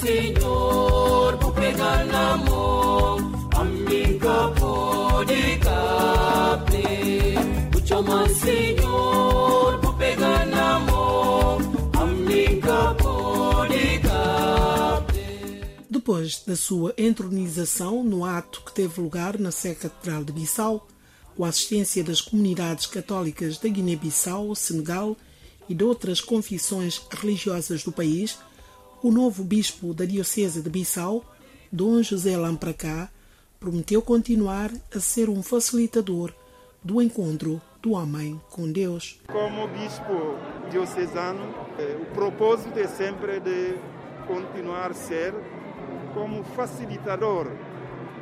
Senhor, vou pegar na mão. Chama Senhor, vou pegar na mão, caber. Depois da sua entronização no ato que teve lugar na Sé Catedral de Bissau, com a assistência das comunidades católicas da Guiné-Bissau, Senegal e de outras confissões religiosas do país, o novo bispo da Diocese de Bissau, Dom José Lampracá, prometeu continuar a ser um facilitador do encontro do homem com Deus. Como bispo diocesano, eh, o propósito é sempre de continuar a ser como facilitador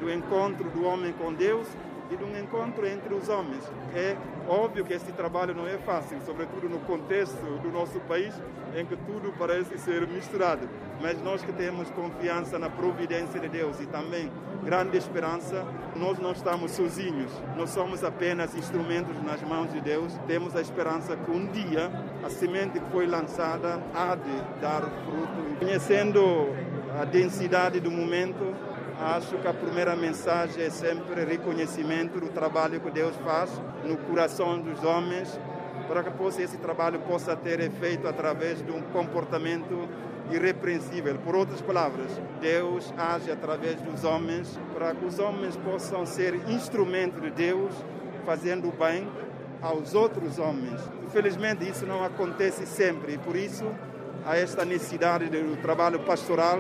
do encontro do homem com Deus e de um encontro entre os homens. É óbvio que este trabalho não é fácil, sobretudo no contexto do nosso país, em que tudo parece ser misturado. Mas nós que temos confiança na providência de Deus e também grande esperança, nós não estamos sozinhos. Nós somos apenas instrumentos nas mãos de Deus. Temos a esperança que um dia a semente que foi lançada há de dar fruto. Conhecendo a densidade do momento, Acho que a primeira mensagem é sempre reconhecimento do trabalho que Deus faz no coração dos homens, para que possa, esse trabalho possa ter efeito através de um comportamento irrepreensível. Por outras palavras, Deus age através dos homens para que os homens possam ser instrumento de Deus, fazendo o bem aos outros homens. Infelizmente, isso não acontece sempre e por isso há esta necessidade do trabalho pastoral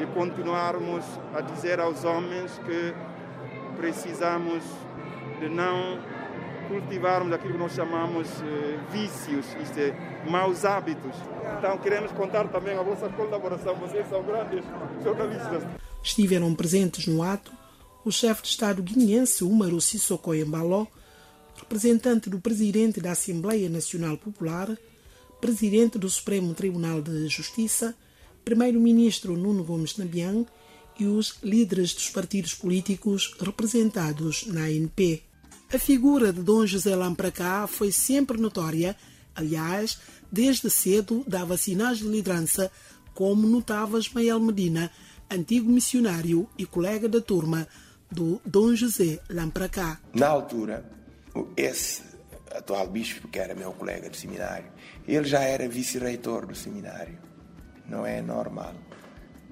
de continuarmos a dizer aos homens que precisamos de não cultivarmos aquilo que nós chamamos eh, vícios, isto é, maus hábitos. Então queremos contar também a vossa colaboração, vocês são grandes jornalistas. Estiveram presentes no ato o chefe de Estado guineense Umaru Sissoko Embaló, representante do presidente da Assembleia Nacional Popular, presidente do Supremo Tribunal de Justiça, primeiro-ministro Nuno Gomes Nabian e os líderes dos partidos políticos representados na ANP. A figura de Dom José Lampracá foi sempre notória, aliás, desde cedo dava sinais de liderança, como notava Ismael Medina, antigo missionário e colega da turma do Dom José Lampracá. Na altura, esse atual bispo, que era meu colega de seminário, ele já era vice-reitor do seminário. Não é normal.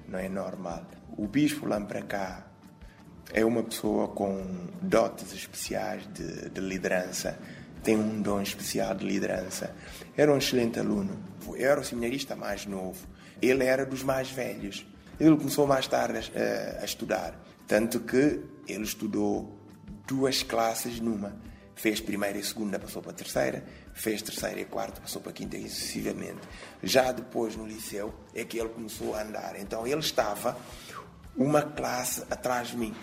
Não é normal. O bispo Lampracá é uma pessoa com dotes especiais de, de, liderança, tem um dom especial de liderança. Era um excelente aluno. Era o seminarista mais novo. Ele era dos mais velhos. Ele começou mais tarde a, a estudar. Tanto que ele estudou duas classes numa. Fez primeira e segunda, passou para terceira. Fez terceira e quarta, passou para quinta e sucessivamente. Já depois, no liceu, é que ele começou a andar. Então, ele estava uma classe atrás de mim.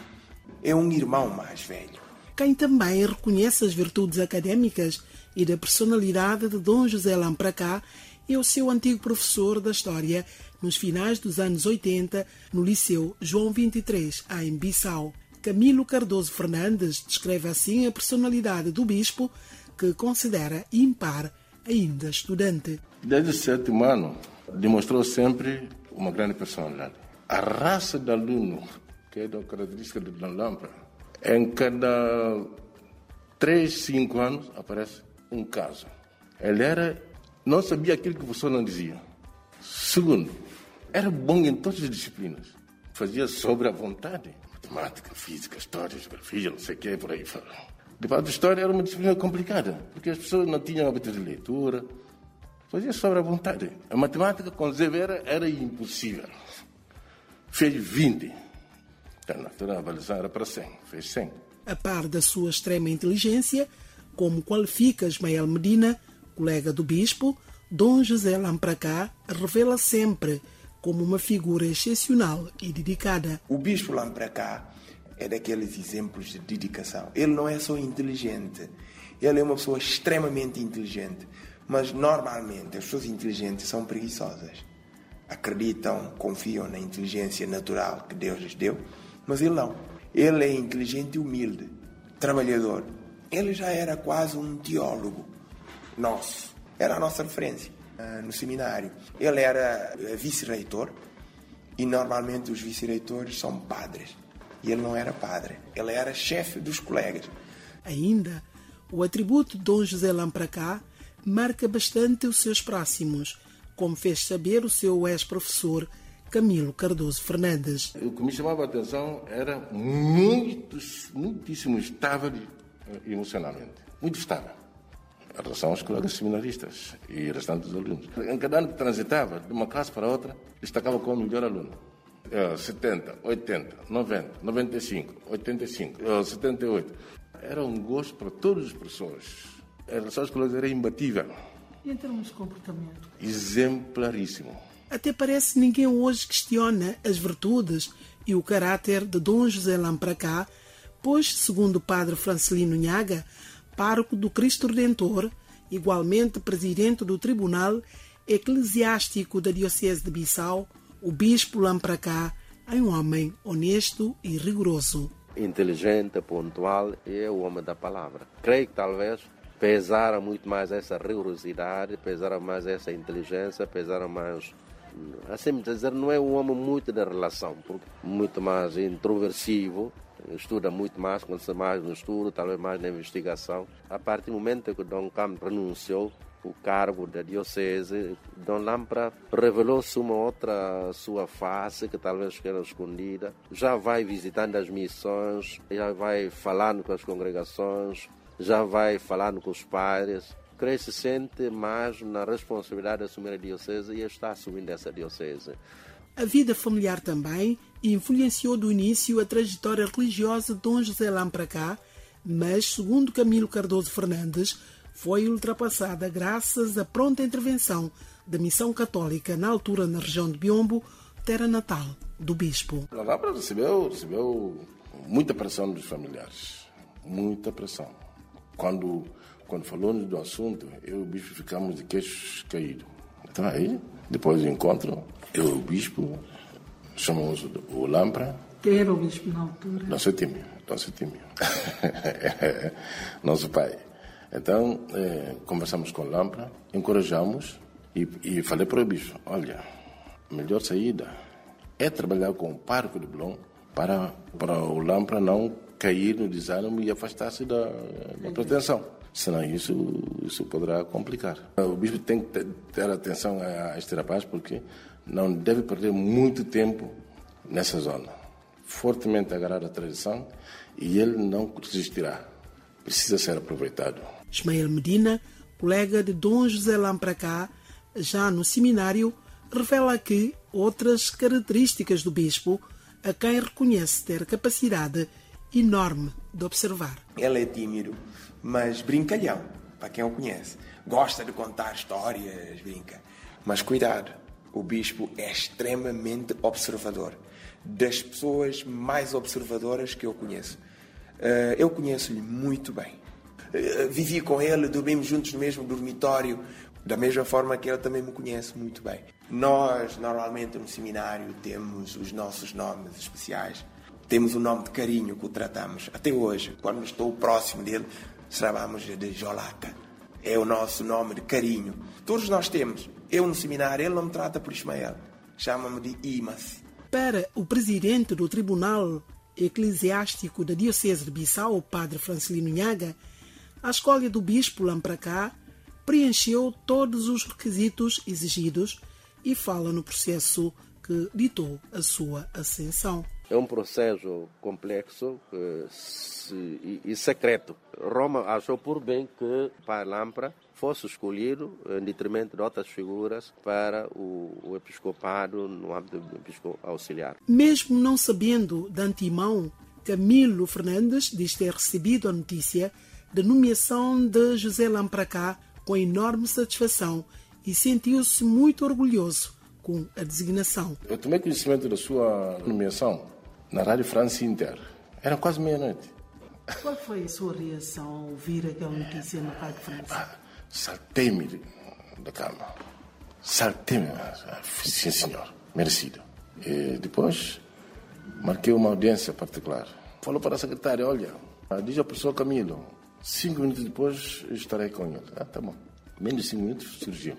É um irmão mais velho. Quem também reconhece as virtudes acadêmicas e da personalidade de Dom José Lampracá é o seu antigo professor da História nos finais dos anos 80 no Liceu João 23, em Bissau. Camilo Cardoso Fernandes descreve assim a personalidade do bispo, que considera impar ainda estudante. Desde o sétimo ano, demonstrou sempre uma grande personalidade. A raça de aluno, que é a característica de Lampa, em cada três, cinco anos aparece um caso. Ele era, não sabia aquilo que o professor não dizia. Segundo, era bom em todas as disciplinas. Fazia sobre a vontade. Matemática, física, história, geografia, não sei o que, por aí fora. De fato, a história era uma disciplina complicada, porque as pessoas não tinham hábito de leitura. Fazia sobre a vontade. A matemática com Zevera era impossível. Fez 20. Então, natural, avaliação era para 100. Fez 100. A par da sua extrema inteligência, como qualifica Ismael Medina, colega do bispo, Dom José Lampracá revela sempre como uma figura excepcional e dedicada. O bispo Lampracá é daqueles exemplos de dedicação. Ele não é só inteligente, ele é uma pessoa extremamente inteligente. Mas normalmente as pessoas inteligentes são preguiçosas. Acreditam, confiam na inteligência natural que Deus lhes deu, mas ele não. Ele é inteligente e humilde, trabalhador. Ele já era quase um teólogo nosso. Era a nossa referência no seminário. Ele era vice-reitor E normalmente os vice-reitores são padres. E ele não era padre, ele era chefe dos colegas. Ainda, o atributo de Dom José Lampracá marca bastante os seus próximos, como fez saber o seu ex-professor Camilo Cardoso Fernandes. O que me chamava a atenção era muito, muitíssimo estável emocionalmente. Muito estável. Em relação aos colegas seminaristas e restantes alunos. Em cada ano que transitava de uma classe para outra, destacava como o melhor aluno. 70, 80, 90, 95, 85, 78. Era um gosto para todas as pessoas. Em relação aos colegas era imbatível. E em termos de comportamento? Exemplaríssimo. Até parece que ninguém hoje questiona as virtudes e o caráter de Dom José Lampracá, pois, segundo o padre Francelino Nhaga, pároco do Cristo Redentor, igualmente presidente do Tribunal Eclesiástico da Diocese de Bissau, o bispo Lampracá é um homem honesto e rigoroso. Inteligente, pontual e é o homem da palavra. Creio que talvez pesara muito mais essa rigorosidade, pesara mais essa inteligência, pesara mais assim dizer, não é um homem muito da relação, porque muito mais introversivo, estuda muito mais, conhece mais no estudo, talvez mais na investigação. A partir do momento que Dom Campo renunciou o cargo da diocese, Dom Lampra revelou-se uma outra sua face que talvez era escondida. Já vai visitando as missões, já vai falando com as congregações, já vai falando com os padres creio se sente mais na responsabilidade de assumir a diocese e está assumindo essa diocese. A vida familiar também influenciou do início a trajetória religiosa de Dom José Lampracá, mas, segundo Camilo Cardoso Fernandes, foi ultrapassada graças à pronta intervenção da missão católica na altura na região de Biombo, terra natal do bispo. Lampracá recebeu, recebeu muita pressão dos familiares, muita pressão. Quando quando falou-nos do assunto, eu e o bispo ficamos de queixos caídos. Então aí, depois do encontro, eu e o bispo chamamos o Lampra. Quem era o bispo na altura? Nosso Tímio, nosso Tímio. nosso pai. Então, eh, conversamos com o Lampra, encorajamos e, e falei para o bispo, olha, a melhor saída é trabalhar com o Parque de Blon para, para o Lampra não cair no desânimo e afastar-se da, da pretensão senão isso, isso poderá complicar. O bispo tem que ter atenção a este rapaz porque não deve perder muito tempo nessa zona. Fortemente agarrar a tradição e ele não resistirá. Precisa ser aproveitado. Ismael Medina, colega de Dom José Lampracá, já no seminário, revela que outras características do bispo a quem reconhece ter capacidade enorme de observar. Ele é tímido, mas brincalhão, para quem o conhece. Gosta de contar histórias, brinca. Mas cuidado, o bispo é extremamente observador. Das pessoas mais observadoras que eu conheço. Eh, eu conheço-lhe muito bem. Eh, vivi com ele, dormimos juntos no mesmo dormitório, da mesma forma que ele também me conhece muito bem. Nós, normalmente no seminário, temos os nossos nomes especiais. Temos o um nome de carinho que o tratamos. Até hoje, quando estou próximo dele, chamamos de Jolaca. É o nosso nome de carinho. Todos nós temos. Eu no seminário, ele não me trata por Ismael. Chama-me de Imas. Para o presidente do Tribunal Eclesiástico da Diocese de Bissau, o padre Francelino Nhaga, a escolha do bispo Lampracá preencheu todos os requisitos exigidos e fala no processo que ditou a sua ascensão. É um processo complexo se, e, e, secreto. Roma achou por bem que Pai Lampra fosse escolhido em detrimento de outras figuras para o, o episcopado no âmbito do episcopado auxiliar. Mesmo não sabendo de antemão, Camilo Fernandes diz ter recebido a notícia da nomeação de José Lampracá com enorme satisfação e sentiu-se muito orgulhoso com a designação. Eu tomei conhecimento da sua nomeação na Rádio France Inter. Era quase meia-noite. Qual foi a sua reação ao ouvir aquela notícia na Rádio France? Ah, saltei-me da cama. Saltei-me. Sim, senhor. Merecido. E depois marquei uma audiência particular. Falou para a secretária, olha, diz ao professor Camilo, cinco minutos depois estarei com ele. Ah, tá bom. Menos de cinco minutos surgiu.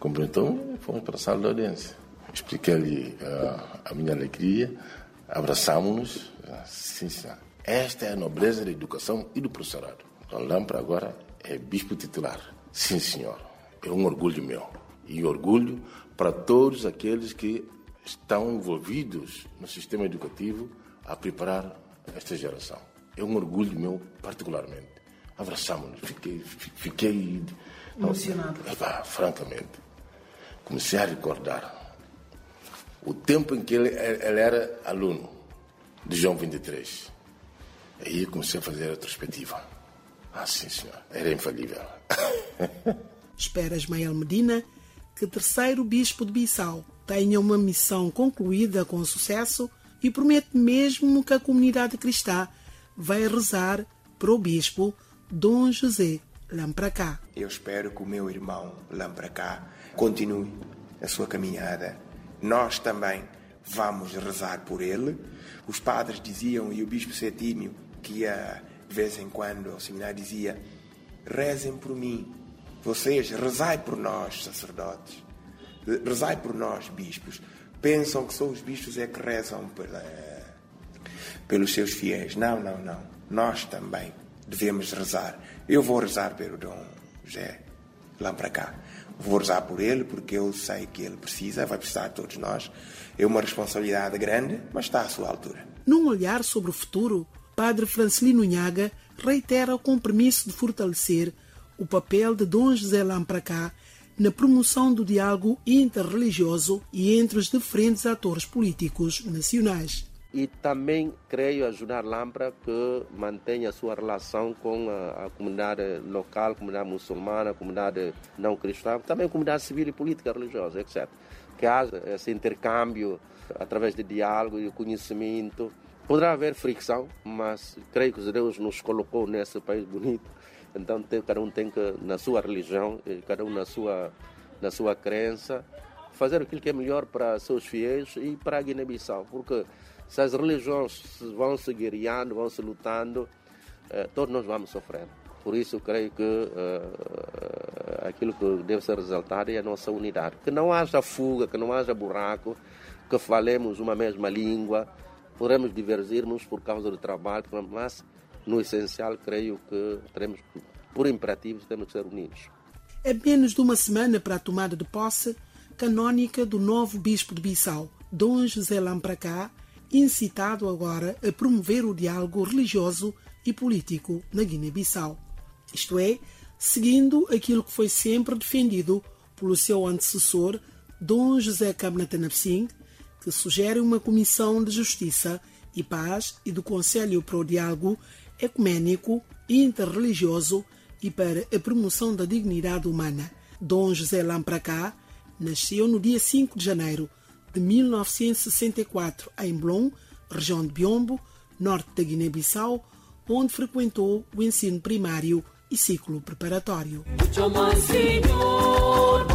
Cumprimentou-me e fomos para a sala de audiência. expliquei-lhe uh, a minha alegria, abraçámos-nos. Uh, sim, senhor. Esta é a nobreza da educação e do professorado. Dom Lampra agora é bispo titular. Sim, senhor. É um orgulho meu. E orgulho para todos aqueles que estão envolvidos no sistema educativo a preparar esta geração. É um orgulho meu, particularmente. Abraçámos-nos. Fiquei, fiquei emocionado. Epá, francamente, comecei a recordar o tempo em que ele, ele era aluno de João 23. Aí comecei a fazer a retrospectiva. Ah, sim, senhor. Era infalível. Espera Ismael Medina que o terceiro bispo de Bissau tenha uma missão concluída com sucesso e promete mesmo que a comunidade cristã vai rezar para o bispo Dom José Lampracá. Eu espero que o meu irmão Lampracá continue a sua caminhada. Nós também vamos rezar por ele. Os padres diziam, e o bispo Setímio, que ia de vez em quando ao seminário, dizia: rezem por mim. Vocês, rezai por nós, sacerdotes. Rezai por nós, bispos. Pensam que só os bispos é que rezam pela, pelos seus fiéis. Não, não, não. Nós também devemos rezar. Eu vou rezar pelo Dom José lá para cá. Vou rezar por ele porque eu sei que ele precisa, vai precisar de todos nós. É uma responsabilidade grande, mas está à sua altura. Num olhar sobre o futuro, Padre Francelino Nhaga reitera o compromisso de fortalecer o papel de Dom José Lampracá na promoção do diálogo interreligioso e entre os diferentes atores políticos nacionais. E também creio ajudar Lampra que mantenha a sua relação com a, a comunidade local, comunidade muçulmana, comunidade não cristã, também comunidade civil e política religiosa, etc. Que haja esse intercâmbio através de diálogo e conhecimento. Poderá haver fricção, mas creio que Deus nos colocou nesse país bonito então cada um tem que, na sua religião, cada um na sua, na sua crença, fazer aquilo que é melhor para seus fiéis e para a Guiné-Bissau. Porque se as religiões vão se guerreando, vão se lutando, eh, todos nós vamos sofrer. Por isso, creio que uh, aquilo que deve ser ressaltado é a nossa unidade. Que não haja fuga, que não haja buraco, que falemos uma mesma língua, podemos divergirmos por causa do trabalho, mas no essencial, creio que teremos, por imperativos, temos que ser unidos. É menos de uma semana para a tomada de posse canônica do novo bispo de Bissau, Dom José Lampracá, incitado agora a promover o diálogo religioso e político na Guiné-Bissau. Isto é, seguindo aquilo que foi sempre defendido pelo seu antecessor, Dom José Kabnatanapsing, que sugere uma comissão de justiça e paz e do Conselho para o Diálogo ecumênico e interreligioso e para a promoção da dignidade humana. Dom José Lampracá nasceu no dia 5 de janeiro de 1964 em Blom, região de Biombo, norte da Guiné-Bissau, onde frequentou o ensino primário e ciclo preparatório. Senhor,